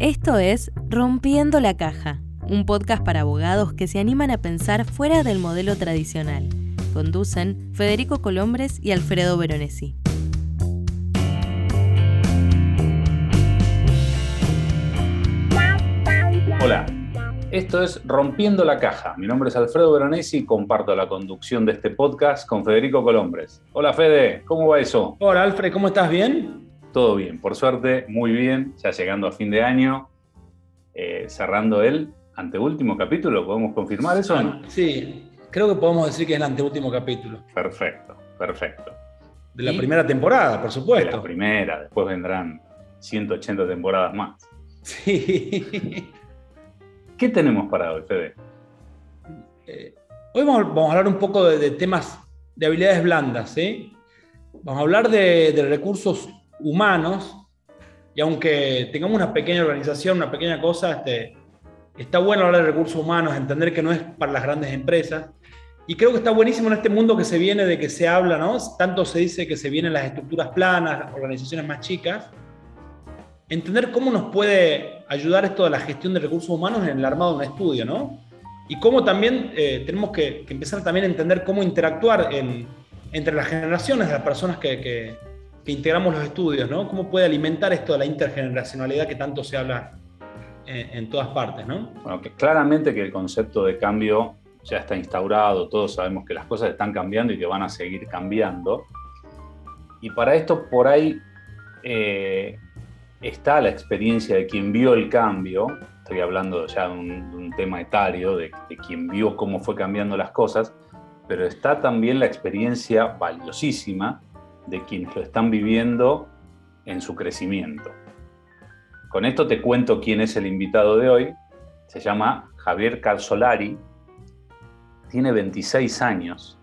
Esto es Rompiendo la Caja, un podcast para abogados que se animan a pensar fuera del modelo tradicional. Conducen Federico Colombres y Alfredo Veronesi. Hola, esto es Rompiendo la Caja. Mi nombre es Alfredo Veronesi y comparto la conducción de este podcast con Federico Colombres. Hola Fede, ¿cómo va eso? Hola Alfred, ¿cómo estás? ¿Bien? Todo bien, por suerte, muy bien, ya llegando a fin de año, eh, cerrando el anteúltimo capítulo, ¿podemos confirmar eso o no? Sí, creo que podemos decir que es el anteúltimo capítulo. Perfecto, perfecto. De la primera temporada, por supuesto. De la primera, después vendrán 180 temporadas más. Sí. ¿Qué tenemos para hoy, Fede? Eh, hoy vamos, a hablar un poco de, temas de habilidades blandas, ¿sí? Vamos a hablar de, de recursos humanos, y aunque tengamos una pequeña organización, una pequeña cosa, este, está bueno hablar de recursos humanos, entender que no es para las grandes empresas. Y creo que está buenísimo en este mundo que se viene de que se habla, ¿no? Tanto se dice que se vienen las estructuras planas, organizaciones más chicas. Entender cómo nos puede ayudar esto de la gestión de recursos humanos en el armado de un estudio, ¿no? Y cómo también eh, tenemos que, empezar también a entender cómo interactuar entre las generaciones de las personas que integramos los estudios, ¿no? ¿Cómo puede alimentar esto de la intergeneracionalidad que tanto se habla en, todas partes, ¿no? Bueno, que claramente que el concepto de cambio ya está instaurado, todos sabemos que las cosas están cambiando y que van a seguir cambiando. Y para esto por ahí eh, está la experiencia de quien vio el cambio, estoy hablando ya de un, tema etario, de, de, quien vio cómo fue cambiando las cosas, pero está también la experiencia valiosísima de quienes lo están viviendo en su crecimiento. Con esto te cuento quién es el invitado de hoy. Se llama Javier Calzolari, tiene 26 años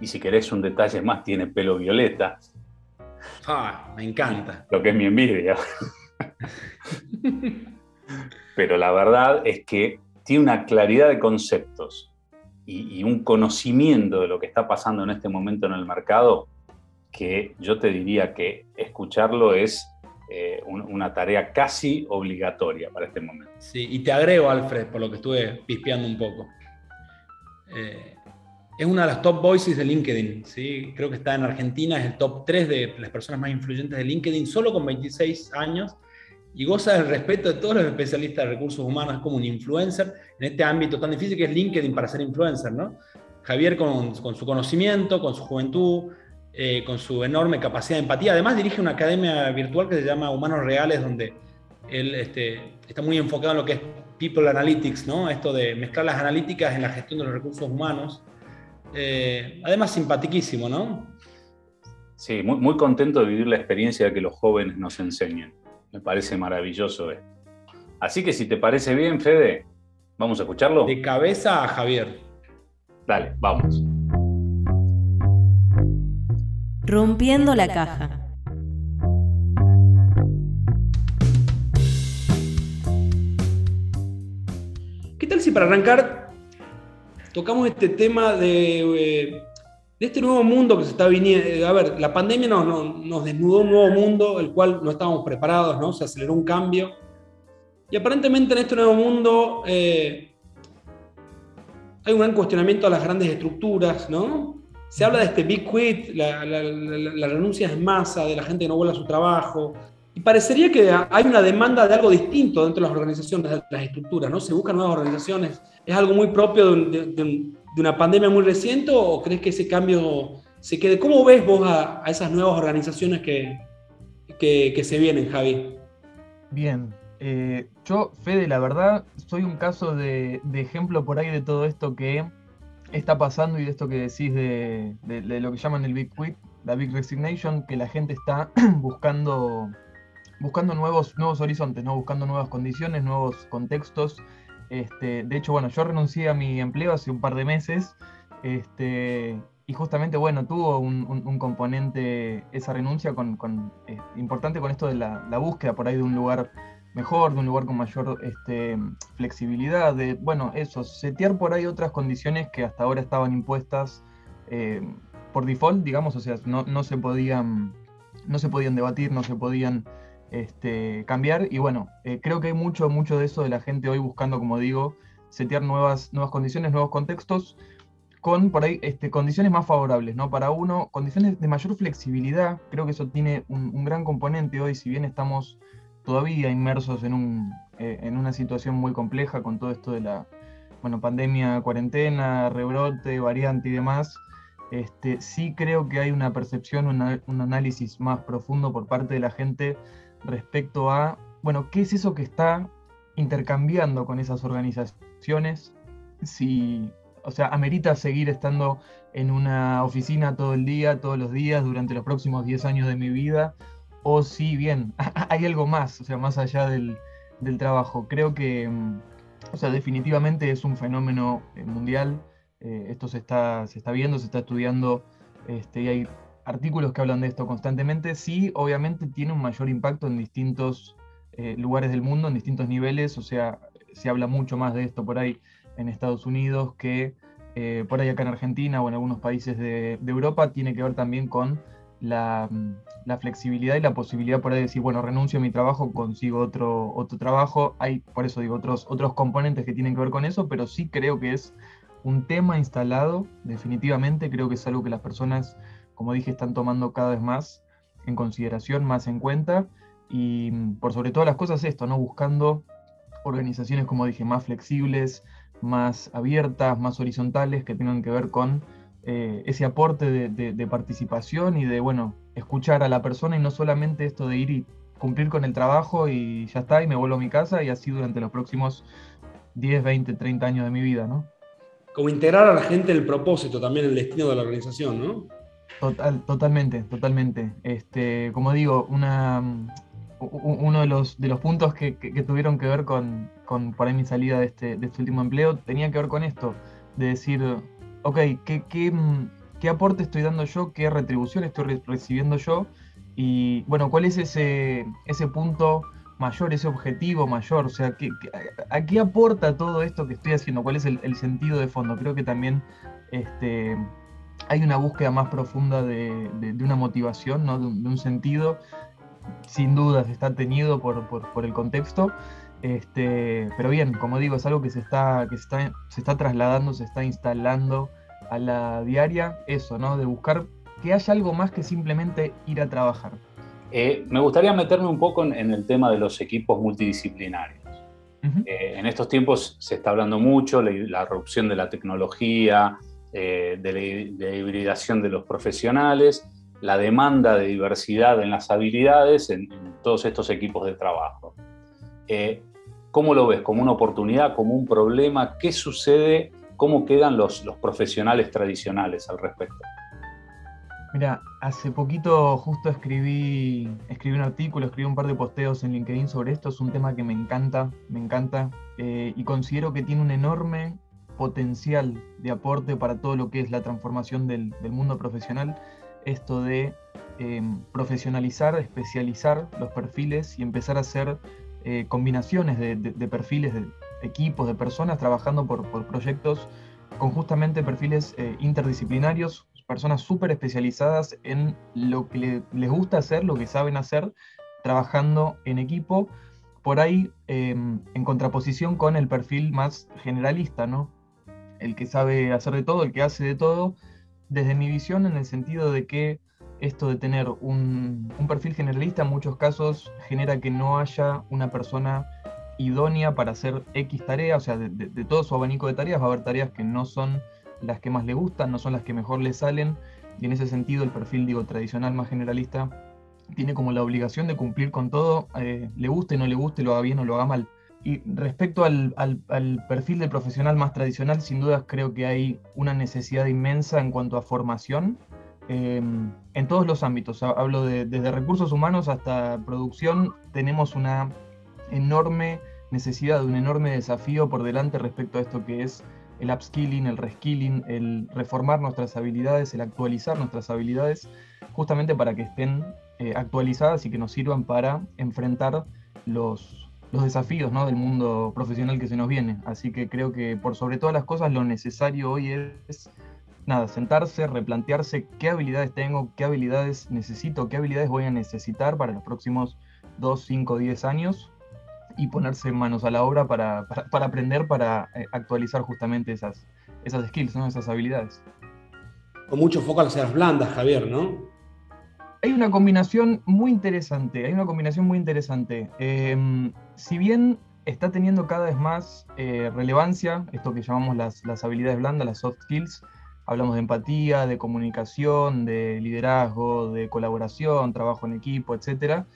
y si querés un detalle más, tiene pelo violeta. Ah, me encanta. Lo que es mi envidia. Pero la verdad es que tiene una claridad de conceptos y, y, un conocimiento de lo que está pasando en este momento en el mercado que yo te diría que escucharlo es eh, una tarea casi obligatoria para este momento. Sí, y te agrego, Alfred, por lo que estuve pispeando un poco. Eh, es una de las top voices de LinkedIn, ¿sí? creo que está en Argentina, es el top 3 de las personas más influyentes de LinkedIn, solo con 26 años, y goza del respeto de todos los especialistas de recursos humanos, es como un influencer en este ámbito tan difícil que es LinkedIn para ser influencer, ¿no? Javier con, con su conocimiento, con su juventud, eh, con su enorme capacidad de empatía. Además dirige una academia virtual que se llama Humanos Reales, donde él este, está muy enfocado en lo que es People Analytics, ¿no? Esto de mezclar las analíticas en la gestión de los recursos humanos. Eh, además, simpatiquísimo, ¿no? Sí, muy, muy contento de vivir la experiencia que los jóvenes nos enseñen. Me parece maravilloso esto. Así que si te parece bien, Fede, vamos a escucharlo. De cabeza a Javier. Dale, vamos. Rompiendo la caja. ¿Qué tal si para arrancar tocamos este tema de, eh, de este nuevo mundo que se está viniendo? A ver, la pandemia nos, nos, desnudó un nuevo mundo, el cual no estábamos preparados, ¿no? Se aceleró un cambio. Y aparentemente en este nuevo mundo eh, hay un gran cuestionamiento a las grandes estructuras, ¿no? Se habla de este big quit, la, renuncia en masa, de la gente que no vuelve a su trabajo. Y parecería que hay una demanda de algo distinto dentro de las organizaciones, de las estructuras, ¿no? Se buscan nuevas organizaciones. ¿Es algo muy propio de, una pandemia muy reciente o crees que ese cambio se quede? ¿Cómo ves vos a, esas nuevas organizaciones que, que, se vienen, Javi? Bien, eh, yo, Fede, la verdad, soy un caso de, ejemplo por ahí de todo esto que está pasando y de esto que decís de, lo que llaman el Big Quit, la Big Resignation, que la gente está buscando, buscando nuevos, nuevos horizontes, ¿no? buscando nuevas condiciones, nuevos contextos. Este, de hecho, bueno, yo renuncié a mi empleo hace un par de meses este, y justamente, bueno, tuvo un, componente esa renuncia con, eh, importante con esto de la, la, búsqueda por ahí de un lugar mejor, de un lugar con mayor este, flexibilidad, de, bueno, eso, setear por ahí otras condiciones que hasta ahora estaban impuestas eh, por default, digamos, o sea, no, se podían, no se podían debatir, no se podían este, cambiar. Y bueno, eh, creo que hay mucho, mucho de eso de la gente hoy buscando, como digo, setear nuevas, nuevas condiciones, nuevos contextos, con por ahí este, condiciones más favorables, ¿no? Para uno, condiciones de mayor flexibilidad, creo que eso tiene un, gran componente hoy, si bien estamos todavía inmersos en, un, eh, en una situación muy compleja con todo esto de la bueno, pandemia, cuarentena, rebrote, variante y demás, este, sí creo que hay una percepción, un análisis más profundo por parte de la gente respecto a, bueno, ¿qué es eso que está intercambiando con esas organizaciones? Si, o sea, amerita seguir estando en una oficina todo el día, todos los días, durante los próximos 10 años de mi vida, o si bien hay algo más, o sea, más allá del, trabajo. Creo que, mm, o sea, definitivamente es un fenómeno eh, mundial. Eh, esto se está, se está viendo, se está estudiando, este, y hay artículos que hablan de esto constantemente, sí, obviamente tiene un mayor impacto en distintos eh, lugares del mundo, en distintos niveles, o sea, se habla mucho más de esto por ahí en Estados Unidos que por ahí acá en Argentina o en algunos países de, Europa, tiene que ver también con la, la, flexibilidad y la posibilidad por ahí de decir, bueno, renuncio a mi trabajo, consigo otro, otro trabajo, hay, por eso digo, otros, otros componentes que tienen que ver con eso, pero sí creo que es un tema instalado, definitivamente, creo que es algo que las personas como dije, están tomando cada vez más en consideración, más en cuenta, y mm, por sobre todas las cosas esto, ¿no? Buscando organizaciones, como dije, más flexibles, más abiertas, más horizontales, que tengan que ver con eh, ese aporte de, participación y de, bueno, escuchar a la persona y no solamente esto de ir y cumplir con el trabajo y ya está, y me vuelvo a mi casa y así durante los próximos 10, 20, 30 años de mi vida, ¿no? Como integrar a la gente el propósito, también el destino de la organización, ¿no? Total, totalmente, totalmente. Este, como digo, una, uno de los, de los puntos que, tuvieron que ver con, con por ahí mi salida de este, de este último empleo tenía que ver con esto, de decir, ok, ¿qué, qué, aporte estoy dando yo? ¿Qué retribución estoy recibiendo yo? Y bueno, ¿cuál es ese, ese punto mayor, ese objetivo mayor? O sea, ¿qué, a qué aporta todo esto que estoy haciendo? ¿Cuál es el, el sentido de fondo? Creo que también este, hay una búsqueda más profunda de, una motivación, ¿no? de, un, sentido, sin dudas está tenido por, el contexto, este, pero bien, como digo, es algo que, se está, que está, se está trasladando, se está instalando a la diaria, eso, ¿no? de buscar que haya algo más que simplemente ir a trabajar. Eh, me gustaría meterme un poco en, el tema de los equipos multidisciplinarios. Eh, en estos tiempos se está hablando mucho, la, la erupción de la tecnología, eh, de, la, hibridación de los profesionales, la demanda de diversidad en las habilidades en, todos estos equipos de trabajo. Eh, ¿Cómo lo ves? ¿Como una oportunidad? ¿Como un problema? ¿Qué sucede? ¿Cómo quedan los, profesionales tradicionales al respecto? Mira, hace poquito justo escribí, escribí un artículo, escribí un par de posteos en LinkedIn sobre esto. Es un tema que me encanta, me encanta eh, y considero que tiene un enorme potencial de aporte para todo lo que es la transformación del, mundo profesional, esto de em, profesionalizar, especializar los perfiles y empezar a hacer eh, combinaciones de, perfiles, de equipos, de personas trabajando por, proyectos con justamente perfiles eh, interdisciplinarios, personas súper especializadas en lo que les gusta hacer, lo que saben hacer, trabajando en equipo, por ahí em, en contraposición con el perfil más generalista, ¿no? el que sabe hacer de todo, el que hace de todo, desde mi visión en el sentido de que esto de tener un, perfil generalista en muchos casos genera que no haya una persona idónea para hacer X tarea, o sea, de, todo su abanico de tareas va a haber tareas que no son las que más le gustan, no son las que mejor le salen, y en ese sentido el perfil, digo, tradicional más generalista tiene como la obligación de cumplir con todo, eh, le guste, no le guste, lo haga bien o lo haga mal. Y respecto al, perfil del profesional más tradicional, sin dudas creo que hay una necesidad inmensa en cuanto a formación en todos los ámbitos. Hablo de, desde recursos humanos hasta producción. Tenemos una enorme necesidad, un enorme desafío por delante respecto a esto que es el upskilling, el reskilling, el reformar nuestras habilidades, el actualizar nuestras habilidades, justamente para que estén eh, actualizadas y que nos sirvan para enfrentar los, los desafíos ¿no? del mundo profesional que se nos viene. Así que creo que por sobre todas las cosas lo necesario hoy es nada, sentarse, replantearse qué habilidades tengo, qué habilidades necesito, qué habilidades voy a necesitar para los próximos 2, 5, 10 años y ponerse manos a la obra para, aprender, para eh, actualizar justamente esas, esas skills, ¿no? esas habilidades. Con mucho foco a las blandas, Javier, ¿no? Hay una combinación muy interesante, hay una combinación muy interesante. Em, si bien está teniendo cada vez más eh, relevancia esto que llamamos las, las, habilidades blandas, las soft skills, hablamos de empatía, de comunicación, de liderazgo, de colaboración, trabajo en equipo, etcétera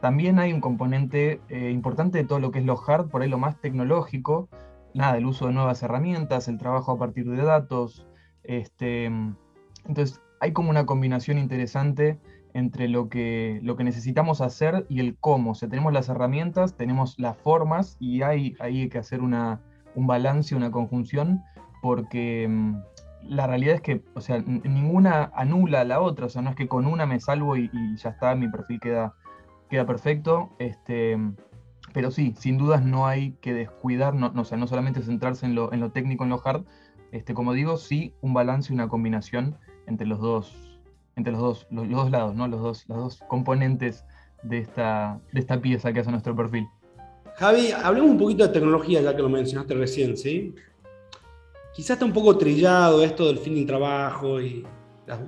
también hay un componente eh, importante de todo lo que es lo hard, por ahí lo más tecnológico, nada, el uso de nuevas herramientas, el trabajo a partir de datos. Este, entonces, hay como una combinación interesante entre lo que, lo que necesitamos hacer y el cómo. O sea, tenemos las herramientas, tenemos las formas y hay, hay que hacer una, un balance, una conjunción, porque mm, la realidad es que, o sea, ninguna anula a la otra, o sea, no es que con una me salvo y, ya está, mi perfil queda queda perfecto. Este, pero sí, sin dudas no hay que descuidar, no, no, no solamente centrarse en lo, en lo técnico, en lo hard. Este, como digo, sí un balance y una combinación entre los dos, entre los dos, los, dos lados, ¿no? los, dos, los dos componentes de esta, de esta pieza que hace nuestro perfil. Javi, hablemos un poquito de tecnología, ya que lo mencionaste recién, ¿sí? Quizás está un poco trillado esto del fin del trabajo y las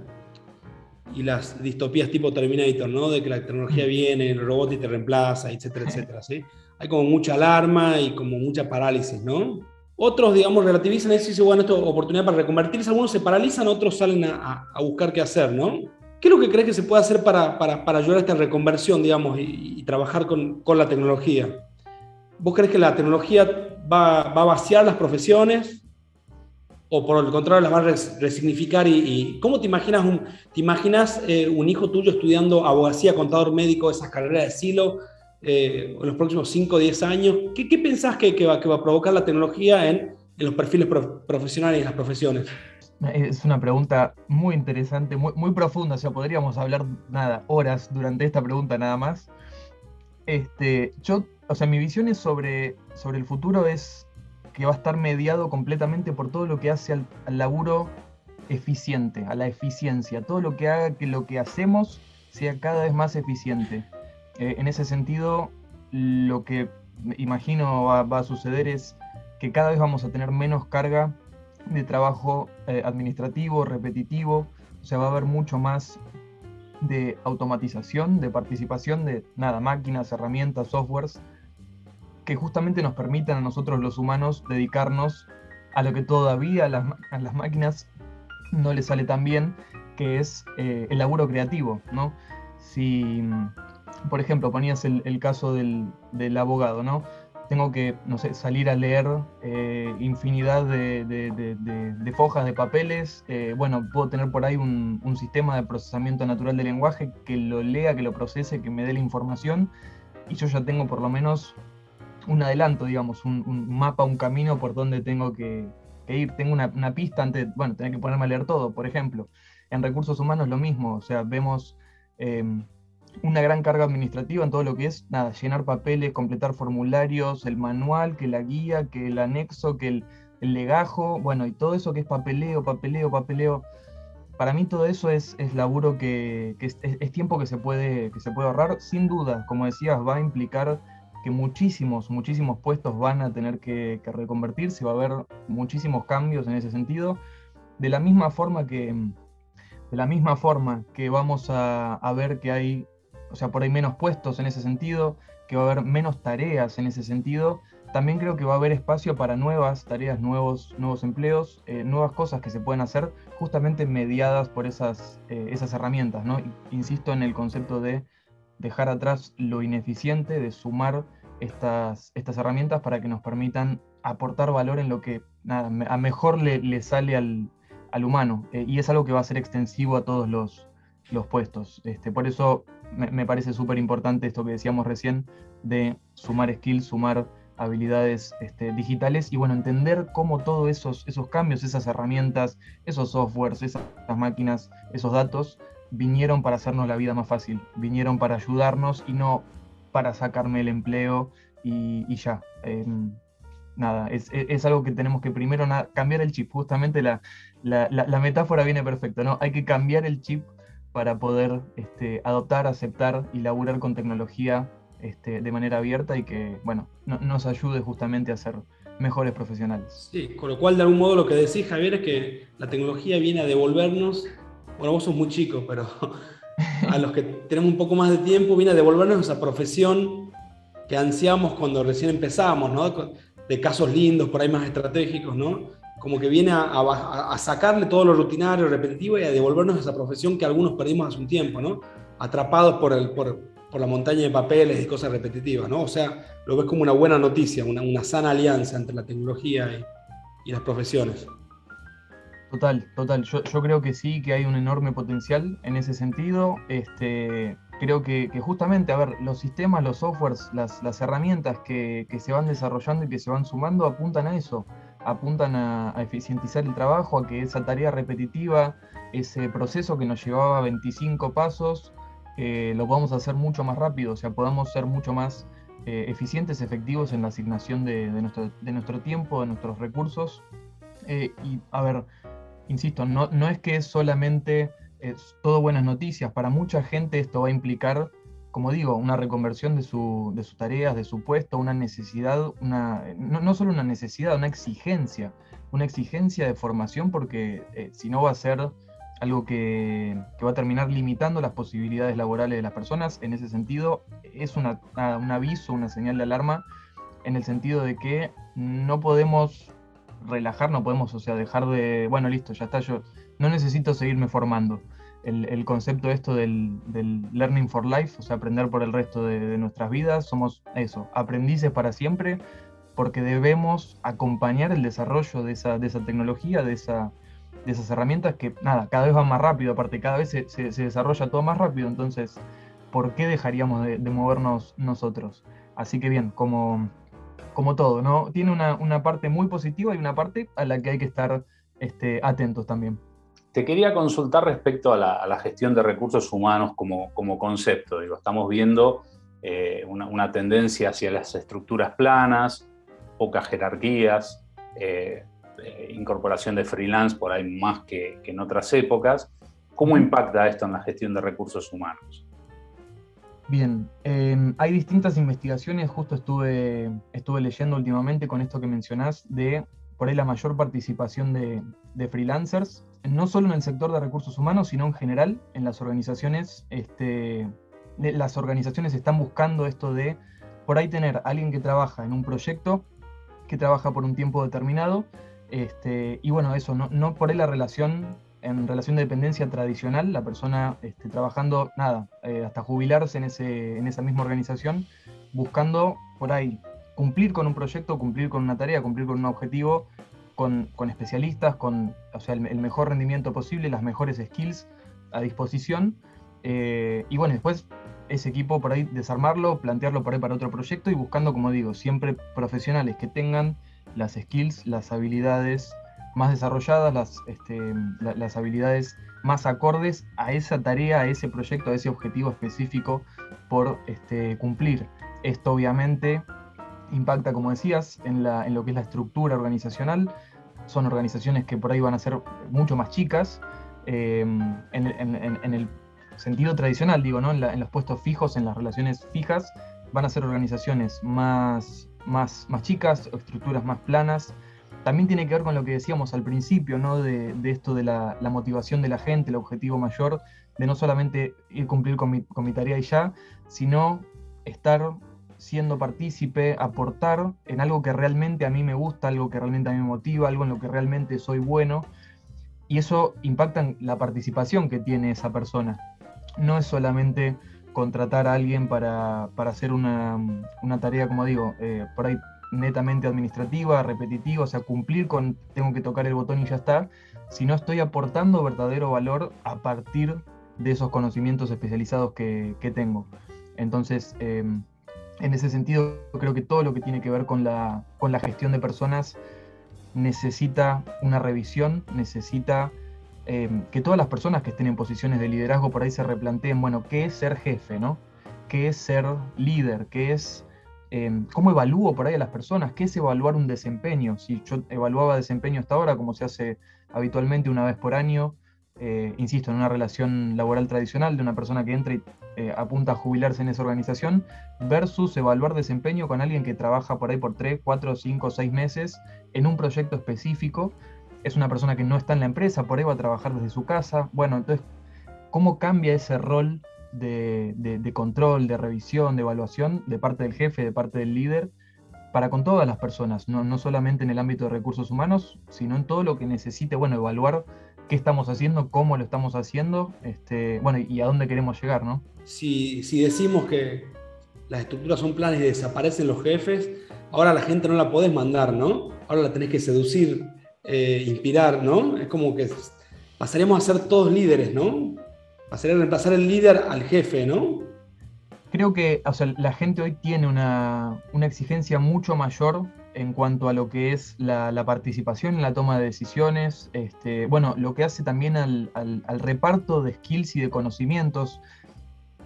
y las distopías tipo Terminator, ¿no? De que la tecnología mm. viene, el robot y te reemplaza, etcétera, etcétera, ¿sí? Hay como mucha alarma y como mucha parálisis, ¿no? Otros, digamos, relativizan eso y dicen, bueno, esto es oportunidad para reconvertirse. Algunos se paralizan, otros salen a, a, buscar qué hacer, ¿no? ¿Qué es lo que crees que se puede hacer para, para, para ayudar a esta reconversión, digamos, y, trabajar con, con, la tecnología? ¿Vos crees que la tecnología va, va a vaciar las profesiones? O por el contrario las va a resignificar y, ¿cómo te imaginas un, te imaginas eh, un hijo tuyo estudiando abogacía, contador médico, esas carreras de silo eh, en los próximos 5 o 10 años? ¿Qué, qué pensás que, va, a provocar la tecnología en, los perfiles profesionales y en las profesiones? Es una pregunta muy interesante, muy, profunda, o sea, podríamos hablar nada, horas durante esta pregunta nada más. Este, yo, o sea, mi visión sobre, sobre el futuro es que va a estar mediado completamente por todo lo que hace al, laburo eficiente, a la eficiencia, todo lo que haga que lo que hacemos sea cada vez más eficiente. Eh, en ese sentido, lo que imagino va, a suceder es que cada vez vamos a tener menos carga de trabajo eh, administrativo, repetitivo, o sea, va a haber mucho más de automatización, de participación de nada, máquinas, herramientas, softwares que justamente nos permitan a nosotros los humanos dedicarnos a lo que todavía a las, máquinas no les sale tan bien, que es eh, el laburo creativo, ¿no? Si, por ejemplo, ponías el, caso del, abogado, ¿no? Tengo que, no sé, salir a leer eh, infinidad de, fojas de papeles. Eh, bueno, puedo tener por ahí un, un, sistema de procesamiento natural del lenguaje que lo lea, que lo procese, que me dé la información. Y yo ya tengo por lo menos un adelanto, digamos, un, mapa, un camino por donde tengo que, ir. Tengo una, pista antes, bueno, tener que ponerme a leer todo, por ejemplo. En recursos humanos lo mismo, o sea, vemos em, una gran carga administrativa en todo lo que es, nada, llenar papeles, completar formularios, el manual, que la guía, que el anexo, que el, legajo, bueno, y todo eso que es papeleo, papeleo, papeleo. Para mí todo eso es, es laburo que, es, es, tiempo que se, puede, que se puede ahorrar. Sin duda, como decías, va a implicar que muchísimos, muchísimos puestos van a tener que, reconvertirse, va a haber muchísimos cambios en ese sentido. De la misma forma que, de la misma forma que vamos a, ver que hay, o sea, por ahí menos puestos en ese sentido, que va a haber menos tareas en ese sentido, también creo que va a haber espacio para nuevas tareas, nuevos, nuevos empleos, eh, nuevas cosas que se pueden hacer justamente mediadas por esas, eh, esas herramientas. ¿no? Insisto en el concepto de dejar atrás lo ineficiente, de sumar estas, estas herramientas para que nos permitan aportar valor en lo que a mejor le, sale al, humano. Eh, y es algo que va a ser extensivo a todos los, los puestos. Este, por eso me, parece súper importante esto que decíamos recién de sumar skills, sumar habilidades este, digitales y bueno, entender cómo todos esos, esos cambios, esas herramientas, esos softwares, esas máquinas, esos datos vinieron para hacernos la vida más fácil, vinieron para ayudarnos y no para sacarme el empleo y, ya. Em, nada, es, algo que tenemos que primero cambiar el chip. Justamente la, metáfora viene perfecta, ¿no? Hay que cambiar el chip para poder este, adoptar, aceptar y laburar con tecnología este, de manera abierta y que, bueno, nos ayude justamente a ser mejores profesionales. Sí, con lo cual de algún modo lo que decís Javier es que la tecnología viene a devolvernos, bueno, vos sos muy chico, pero a los que tenemos un poco más de tiempo, viene a devolvernos esa profesión que ansiamos cuando recién empezamos, ¿no? De casos lindos, por ahí más estratégicos, ¿no? Como que viene a, sacarle todo lo rutinario, repetitivo y a devolvernos esa profesión que algunos perdimos hace un tiempo, ¿no? Atrapados por, el, por, por la montaña de papeles y cosas repetitivas, ¿no? O sea, lo ves como una buena noticia, una, una sana alianza entre la tecnología y, y las profesiones. Total, total. Yo, creo que sí, que hay un enorme potencial en ese sentido. Este, creo que, justamente, a ver, los sistemas, los softwares, las, herramientas que, se van desarrollando y que se van sumando apuntan a eso, apuntan a, eficientizar el trabajo, a que esa tarea repetitiva, ese proceso que nos llevaba 25 pasos, eh, lo podamos hacer mucho más rápido, o sea, podamos ser mucho más eh, eficientes, efectivos en la asignación de, de, nuestro, de, nuestro, tiempo, de nuestros recursos. Eh, y, a ver, insisto, no, no es que es solamente es todo buenas noticias. Para mucha gente esto va a implicar, como digo, una reconversión de, su, de sus tareas, de su puesto, una necesidad, una, no, no, solo una necesidad, una exigencia, una exigencia de formación porque eh, si no va a ser algo que, que, va a terminar limitando las posibilidades laborales de las personas. En ese sentido, es una, un aviso, una señal de alarma, en el sentido de que no podemos relajar, no podemos, o sea, dejar de, bueno, listo, ya está, yo no necesito seguirme formando. El, el concepto esto del, del, learning for life, o sea, aprender por el resto de, nuestras vidas, somos eso, aprendices para siempre, porque debemos acompañar el desarrollo de esa, de esa tecnología, de, esa, de esas herramientas que, nada, cada vez van más rápido, aparte cada vez se, se, se desarrolla todo más rápido, entonces, ¿por qué dejaríamos de, de movernos nosotros? Así que bien, como, como todo, ¿no? Tiene una, una, parte muy positiva y una parte a la que hay que estar este, atentos también. Te quería consultar respecto a la, gestión de recursos humanos como, como concepto. Digo, estamos viendo eh, una, una, tendencia hacia las estructuras planas, pocas jerarquías, eh, eh, incorporación de freelance por ahí más que, que en otras épocas. ¿Cómo impacta esto en la gestión de recursos humanos? Bien, eh, hay distintas investigaciones, justo estuve, estuve leyendo últimamente con esto que mencionás, de por ahí la mayor participación de, freelancers, no solo en el sector de recursos humanos, sino en general en las organizaciones. Este, las organizaciones están buscando esto de por ahí tener alguien que trabaja en un proyecto, que trabaja por un tiempo determinado, este, y bueno, eso, no, no por ahí la relación en relación de dependencia tradicional, la persona este, trabajando, nada, eh, hasta jubilarse en, ese, en esa misma organización, buscando por ahí cumplir con un proyecto, cumplir con una tarea, cumplir con un objetivo, con, con especialistas, con o sea, el, mejor rendimiento posible, las mejores skills a disposición. Eh, y bueno, después ese equipo por ahí desarmarlo, plantearlo por ahí para otro proyecto y buscando, como digo, siempre profesionales que tengan las skills, las habilidades, más desarrolladas, las, este, la, las habilidades más acordes a esa tarea, a ese proyecto, a ese objetivo específico por este, cumplir. Esto obviamente impacta, como decías, en, la, en, lo que es la estructura organizacional. Son organizaciones que por ahí van a ser mucho más chicas. Eh, en, el sentido tradicional, digo, ¿no? En, los puestos fijos, en las relaciones fijas, van a ser organizaciones más, más, más chicas, estructuras más planas, también tiene que ver con lo que decíamos al principio, ¿no? de, esto de la, la, motivación de la gente, el objetivo mayor, de no solamente ir cumplir con mi, con mi tarea y ya, sino estar siendo partícipe, aportar en algo que realmente a mí me gusta, algo que realmente a mí me motiva, algo en lo que realmente soy bueno. Y eso impacta en la participación que tiene esa persona. No es solamente contratar a alguien para, para hacer una, una, tarea, como digo, eh, por ahí netamente administrativa, repetitiva, o sea, cumplir con tengo que tocar el botón y ya está, si no estoy aportando verdadero valor a partir de esos conocimientos especializados que, tengo. Entonces, eh, en ese sentido, creo que todo lo que tiene que ver con la, con la gestión de personas necesita una revisión, necesita eh, que todas las personas que estén en posiciones de liderazgo por ahí se replanteen, bueno, ¿qué es ser jefe, no? ¿Qué es ser líder? ¿Qué es eh, cómo evalúo por ahí a las personas, qué es evaluar un desempeño. Si yo evaluaba desempeño hasta ahora, como se hace habitualmente una vez por año, eh, insisto, en una relación laboral tradicional de una persona que entra y eh, apunta a jubilarse en esa organización, versus evaluar desempeño con alguien que trabaja por ahí por 3, 4, 5, 6 meses en un proyecto específico. Es una persona que no está en la empresa, por ahí va a trabajar desde su casa. Bueno, entonces, ¿cómo cambia ese rol de, control, de revisión, de evaluación de parte del jefe, de parte del líder? para con todas las personas, no, no, solamente en el ámbito de recursos humanos, sino en todo lo que necesite, bueno, evaluar qué estamos haciendo, cómo lo estamos haciendo, este, bueno, y a dónde queremos llegar, ¿no? Si, si decimos que las estructuras son planes y desaparecen los jefes, ahora la gente no la podés mandar, ¿no? Ahora la tenés que seducir, eh, inspirar, ¿no? Es como que pasaríamos a ser todos líderes, ¿no? Pasaría a reemplazar el líder al jefe, ¿no? Creo que o sea, la gente hoy tiene una, una exigencia mucho mayor en cuanto a lo que es la, participación en la toma de decisiones, este, bueno, lo que hace también al, reparto de skills y de conocimientos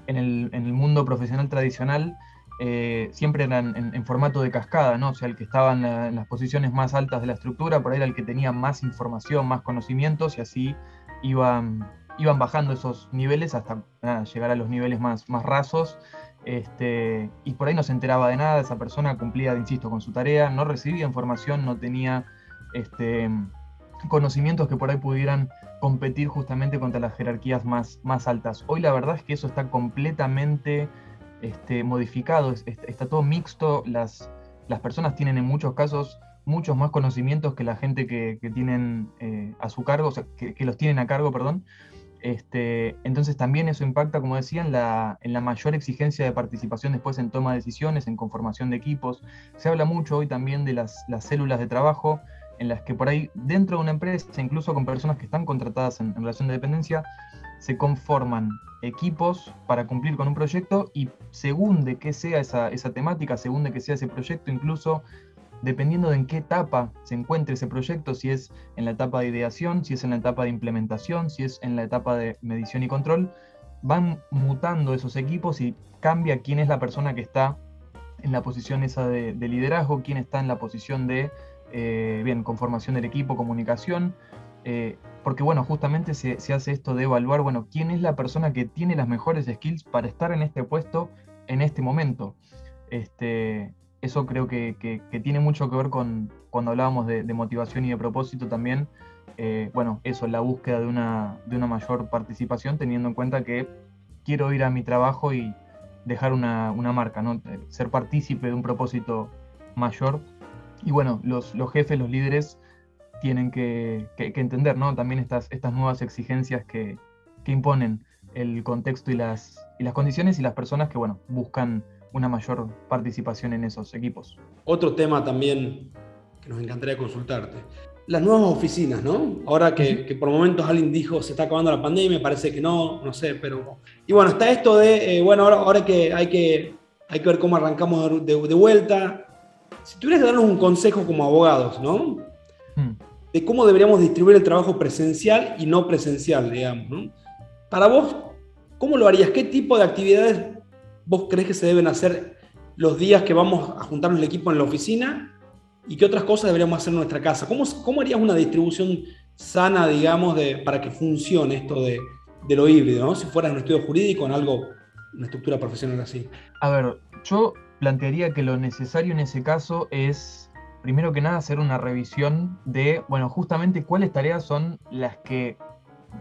en el, mundo profesional tradicional, eh, siempre eran en, formato de cascada, ¿no? O sea, el que estaba en, las posiciones más altas de la estructura, por ahí era el que tenía más información, más conocimientos, y así iban, iban bajando esos niveles hasta llegar a los niveles más, más rasos este, y por ahí no se enteraba de nada, esa persona cumplía, insisto, con su tarea, no recibía información, no tenía este, conocimientos que por ahí pudieran competir justamente contra las jerarquías más, más altas. Hoy la verdad es que eso está completamente este, modificado, está todo mixto, las, las personas tienen en muchos casos muchos más conocimientos que la gente que, tienen eh, a su cargo, o sea, que, que, los tienen a cargo, perdón, este, entonces también eso impacta, como decía, en la, mayor exigencia de participación después en toma de decisiones, en conformación de equipos. Se habla mucho hoy también de las, células de trabajo, en las que por ahí dentro de una empresa, incluso con personas que están contratadas en, relación de dependencia, se conforman equipos para cumplir con un proyecto y según de qué sea esa, esa temática, según de qué sea ese proyecto, incluso dependiendo de en qué etapa se encuentre ese proyecto, si es en la etapa de ideación, si es en la etapa de implementación, si es en la etapa de medición y control, van mutando esos equipos y cambia quién es la persona que está en la posición esa de, liderazgo, quién está en la posición de, eh, bien, conformación del equipo, comunicación, eh, porque bueno, justamente se, se, hace esto de evaluar, bueno, quién es la persona que tiene las mejores skills para estar en este puesto en este momento. Este, eso creo que, tiene mucho que ver con cuando hablábamos de, motivación y de propósito también. Eh, bueno, eso, la búsqueda de una, de una mayor participación, teniendo en cuenta que quiero ir a mi trabajo y dejar una, marca, ¿no? Ser partícipe de un propósito mayor. Y bueno, los, los jefes, los líderes tienen que, entender ¿no? también estas, estas nuevas exigencias que, imponen el contexto y las, y las condiciones y las personas que bueno, buscan una mayor participación en esos equipos. Otro tema también que nos encantaría consultarte. Las nuevas oficinas, ¿no? Ahora que, por momentos alguien dijo se está acabando la pandemia, parece que no, no sé, pero... Y bueno, está esto de, eh, bueno, ahora, ahora que hay, que hay que ver cómo arrancamos de, vuelta. Si tuvieras que darnos un consejo como abogados, ¿no? Hmm. De cómo deberíamos distribuir el trabajo presencial y no presencial, digamos, ¿no? Para vos, ¿cómo lo harías? ¿Qué tipo de actividades vos crees que se deben hacer los días que vamos a juntarnos el equipo en la oficina y qué otras cosas deberíamos hacer en nuestra casa? ¿Cómo, cómo harías una distribución sana, digamos, de, para que funcione esto de, lo híbrido, ¿no? si fuera en un estudio jurídico, en algo, una estructura profesional así? A ver, yo plantearía que lo necesario en ese caso es, primero que nada, hacer una revisión de, bueno, justamente cuáles tareas son las que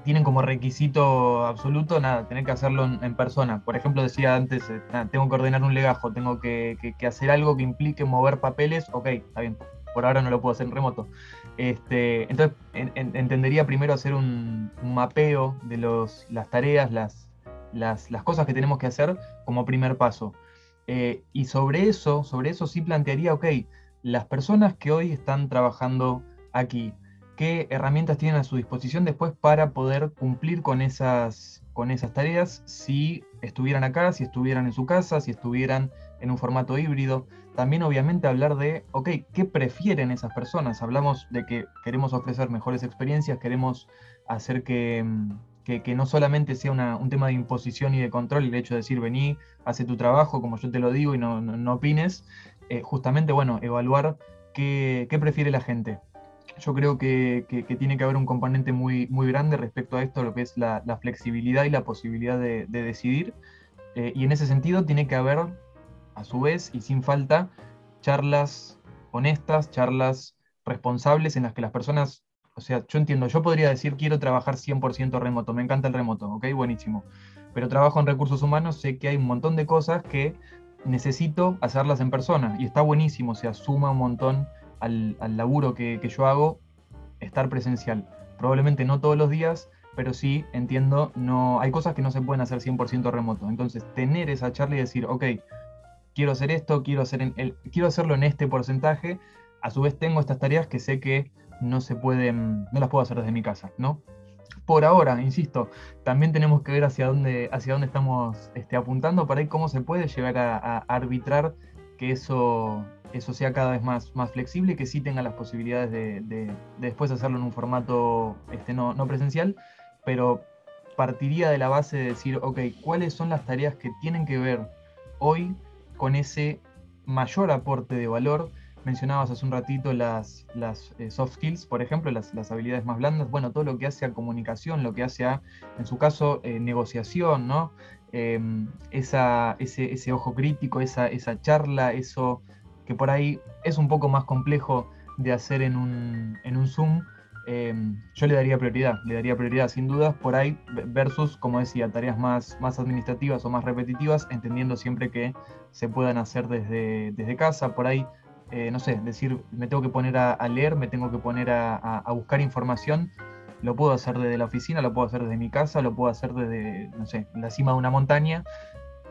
tienen como requisito absoluto, nada, tener que hacerlo en, persona. Por ejemplo, decía antes, eh, tengo que ordenar un legajo, tengo que, hacer algo que implique mover papeles, ok, está bien, por ahora no lo puedo hacer en remoto. Este, entonces, entendería primero hacer un, mapeo de los, las tareas, las, las, cosas que tenemos que hacer como primer paso. Eh, y sobre eso, sobre eso sí plantearía, ok, las personas que hoy están trabajando aquí, qué herramientas tienen a su disposición después para poder cumplir con esas, con esas tareas si estuvieran acá, si estuvieran en su casa, si estuvieran en un formato híbrido. También obviamente hablar de, ok, ¿qué prefieren esas personas? Hablamos de que queremos ofrecer mejores experiencias, queremos hacer que, no solamente sea un tema de imposición y de control, el hecho de decir, vení, hace tu trabajo como yo te lo digo y no, no, opines, eh, justamente, bueno, evaluar qué, qué prefiere la gente yo creo que, tiene que haber un componente muy, muy grande respecto a esto, lo que es la, flexibilidad y la posibilidad de, decidir. Eh, y en ese sentido tiene que haber, a su vez y sin falta, charlas honestas, charlas responsables en las que las personas, o sea, yo entiendo, yo podría decir quiero trabajar 100% remoto, me encanta el remoto, ok, buenísimo, pero trabajo en recursos humanos, sé que hay un montón de cosas que necesito hacerlas en persona y está buenísimo, o sea, suma un montón al, laburo que, yo hago estar presencial. Probablemente no todos los días, pero sí entiendo, no, hay cosas que no se pueden hacer 100% remoto. Entonces, tener esa charla y decir, ok, quiero hacer esto, quiero, hacer el, quiero hacerlo en este porcentaje, a su vez tengo estas tareas que sé que no se pueden, no las puedo hacer desde mi casa, ¿no? Por ahora, insisto, también tenemos que ver hacia dónde, hacia dónde estamos este, apuntando para ver cómo se puede llegar a arbitrar que eso, eso sea cada vez más, más flexible que sí tenga las posibilidades de, después hacerlo en un formato este, no, presencial, pero partiría de la base de decir, ok, ¿cuáles son las tareas que tienen que ver hoy con ese mayor aporte de valor? Mencionabas hace un ratito las, las eh, soft skills, por ejemplo, las, las, habilidades más blandas, bueno, todo lo que hace a comunicación, lo que hace a, en su caso, eh, negociación, ¿no? Em, esa, ese, ese, ojo crítico, esa, esa charla, eso que por ahí es un poco más complejo de hacer en un, en un Zoom, em, yo le daría prioridad, le daría prioridad sin dudas por ahí versus, como decía, tareas más, más administrativas o más repetitivas, entendiendo siempre que se puedan hacer desde, desde casa, por ahí, eh, no sé, decir, me tengo que poner a, leer, me tengo que poner a, a, buscar información, lo puedo hacer desde la oficina, lo puedo hacer desde mi casa, lo puedo hacer desde, no sé, la cima de una montaña,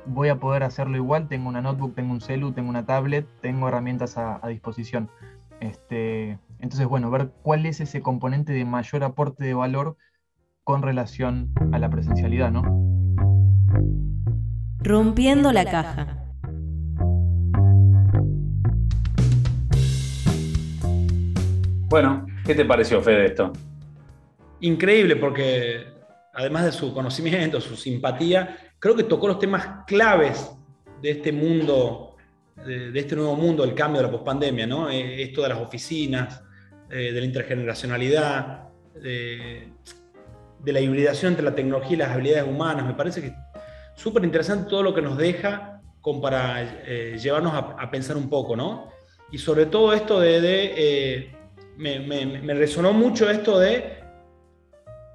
voy a poder hacerlo igual, tengo una notebook, tengo un celu, tengo una tablet, tengo herramientas a, disposición. Este, entonces, bueno, ver cuál es ese componente de mayor aporte de valor con relación a la presencialidad, ¿no? Rompiendo la caja. Bueno, ¿qué te pareció, Fede, esto? Increíble, porque además de su conocimiento, su simpatía, creo que tocó los temas claves de este mundo, de, este nuevo mundo, el cambio de la pospandemia, ¿no? Eh, esto de las oficinas, eh, de la intergeneracionalidad, de, la hibridación entre la tecnología y las habilidades humanas. Me parece que es súper interesante todo lo que nos deja para eh, llevarnos a, pensar un poco, ¿no? Y sobre todo esto de... me resonó mucho esto de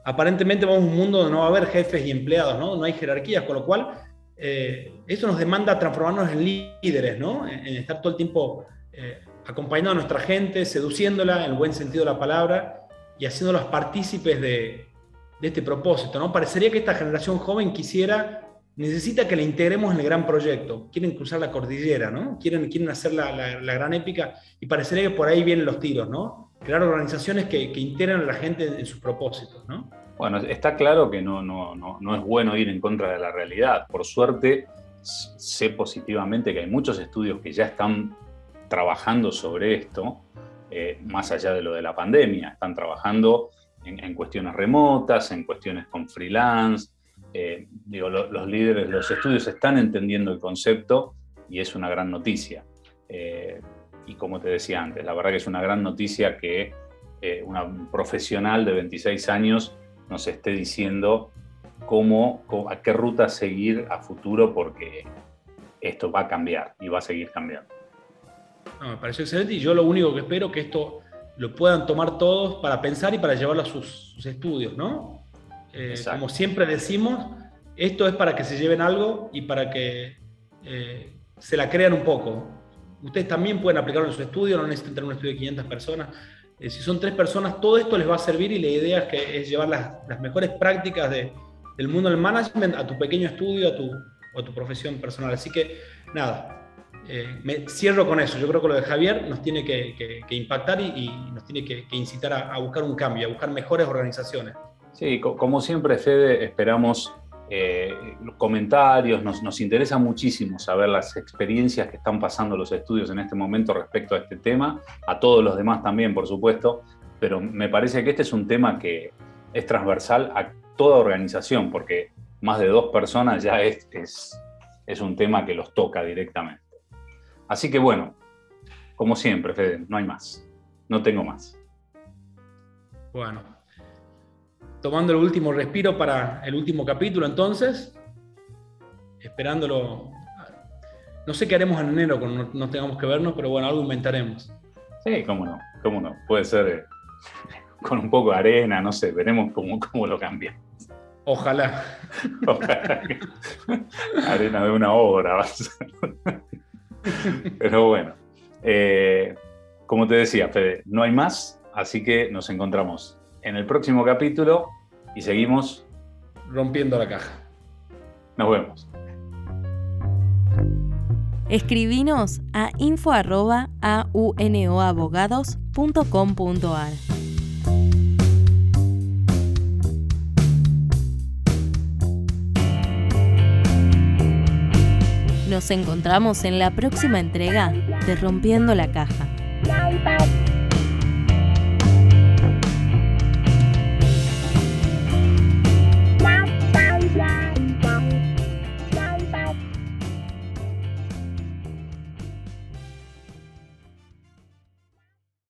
aparentemente vamos a un mundo donde no va a haber jefes y empleados, ¿no? No hay jerarquías, con lo cual eh, eso nos demanda transformarnos en líderes, ¿no? En, estar todo el tiempo eh, acompañando a nuestra gente, seduciéndola en el buen sentido de la palabra y haciéndolas partícipes de, este propósito, ¿no? Parecería que esta generación joven quisiera, necesita que la integremos en el gran proyecto, quieren cruzar la cordillera, ¿no? Quieren, quieren hacer la, gran épica y parecería que por ahí vienen los tiros, ¿no? Crear organizaciones que, integran a la gente en sus propósitos, ¿no? Bueno, está claro que no, no, no, es bueno ir en contra de la realidad. Por suerte, sé positivamente que hay muchos estudios que ya están trabajando sobre esto, eh, más allá de lo de la pandemia. Están trabajando en, cuestiones remotas, en cuestiones con freelance. Eh, digo, los líderes, los estudios están entendiendo el concepto y es una gran noticia. Eh, y como te decía antes, la verdad que es una gran noticia que eh, una profesional de 26 años nos esté diciendo cómo, a qué ruta seguir a futuro porque esto va a cambiar y va a seguir cambiando. me pareció excelente y yo lo único que espero es que esto lo puedan tomar todos para pensar y para llevarlo a sus, estudios, ¿no? Eh, como siempre decimos, esto es para que se lleven algo y para que eh, se la crean un poco. Ustedes también pueden aplicarlo en su estudio, no necesitan tener un estudio de 500 personas. Eh, si son tres personas, todo esto les va a servir y la idea es, que, llevar las, mejores prácticas del mundo del management a tu pequeño estudio a tu, a tu profesión personal. Así que, nada, eh, me cierro con eso. Yo creo que lo de Javier nos tiene que, impactar y, nos tiene que, incitar a, a, buscar un cambio, a buscar mejores organizaciones. Sí, como siempre, Fede, esperamos eh, comentarios, nos, interesa muchísimo saber las experiencias que están pasando los estudios en este momento respecto a este tema, a todos los demás también, por supuesto, pero me parece que este es un tema que es transversal a toda organización, porque más de dos personas ya es, es, es un tema que los toca directamente. Así que bueno, como siempre, Fede, no hay más, no tengo más. Bueno, tomando el último respiro para el último capítulo entonces, esperándolo. No sé qué haremos en enero cuando no, tengamos que vernos, pero bueno, algo inventaremos. Sí, cómo no, cómo no. Puede ser eh, con un poco de arena, no sé, veremos cómo, cómo lo cambia. Ojalá. arena de una obra. Pero bueno, eh, como te decía, Fede, no hay más, así que nos encontramos en el próximo capítulo y seguimos rompiendo la caja. Nos vemos. Escribinos a info.aunoabogados.com.ar. Nos encontramos en la próxima entrega de Rompiendo la Caja.